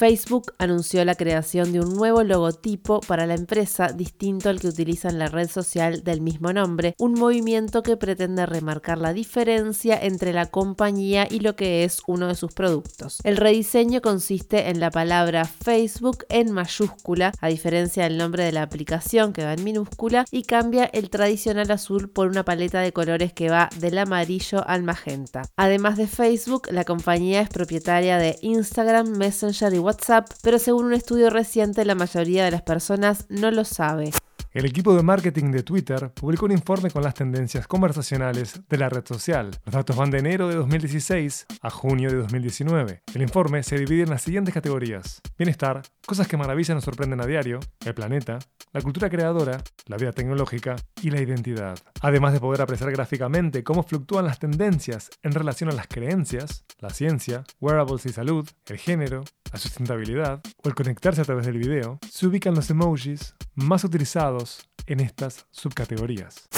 Facebook anunció la creación de un nuevo logotipo para la empresa distinto al que utiliza en la red social del mismo nombre, un movimiento que pretende remarcar la diferencia entre la compañía y lo que es uno de sus productos. El rediseño consiste en la palabra Facebook en mayúscula, a diferencia del nombre de la aplicación que va en minúscula, y cambia el tradicional azul por una paleta de colores que va del amarillo al magenta. Además de Facebook, la compañía es propietaria de Instagram, Messenger y WhatsApp WhatsApp, pero según un estudio reciente la mayoría de las personas no lo sabe. El equipo de marketing de Twitter publicó un informe con las tendencias conversacionales de la red social. Los datos van de enero de 2016 a junio de 2019. El informe se divide en las siguientes categorías. Bienestar, cosas que maravillan o sorprenden a diario, el planeta, la cultura creadora, la vida tecnológica y la identidad. Además de poder apreciar gráficamente cómo fluctúan las tendencias en relación a las creencias, la ciencia, wearables y salud, el género, la sustentabilidad o el conectarse a través del video, se ubican los emojis más utilizados en estas subcategorías.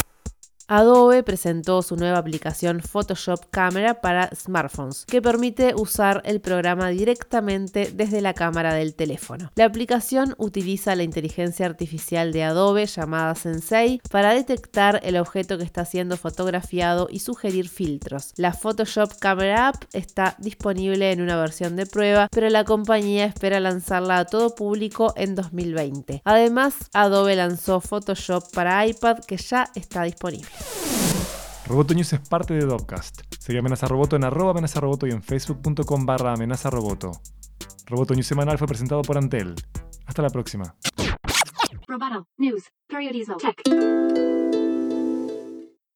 Adobe presentó su nueva aplicación Photoshop Camera para smartphones, que permite usar el programa directamente desde la cámara del teléfono. La aplicación utiliza la inteligencia artificial de Adobe llamada Sensei para detectar el objeto que está siendo fotografiado y sugerir filtros. La Photoshop Camera App está disponible en una versión de prueba, pero la compañía espera lanzarla a todo público en 2020. Además, Adobe lanzó Photoshop para iPad que ya está disponible. Roboto News es parte de Dopcast. Sigue Amenaza Roboto en arroba amenaza roboto y en facebook.com barra amenaza roboto. Roboto News semanal fue presentado por Antel. Hasta la próxima. Roboto News.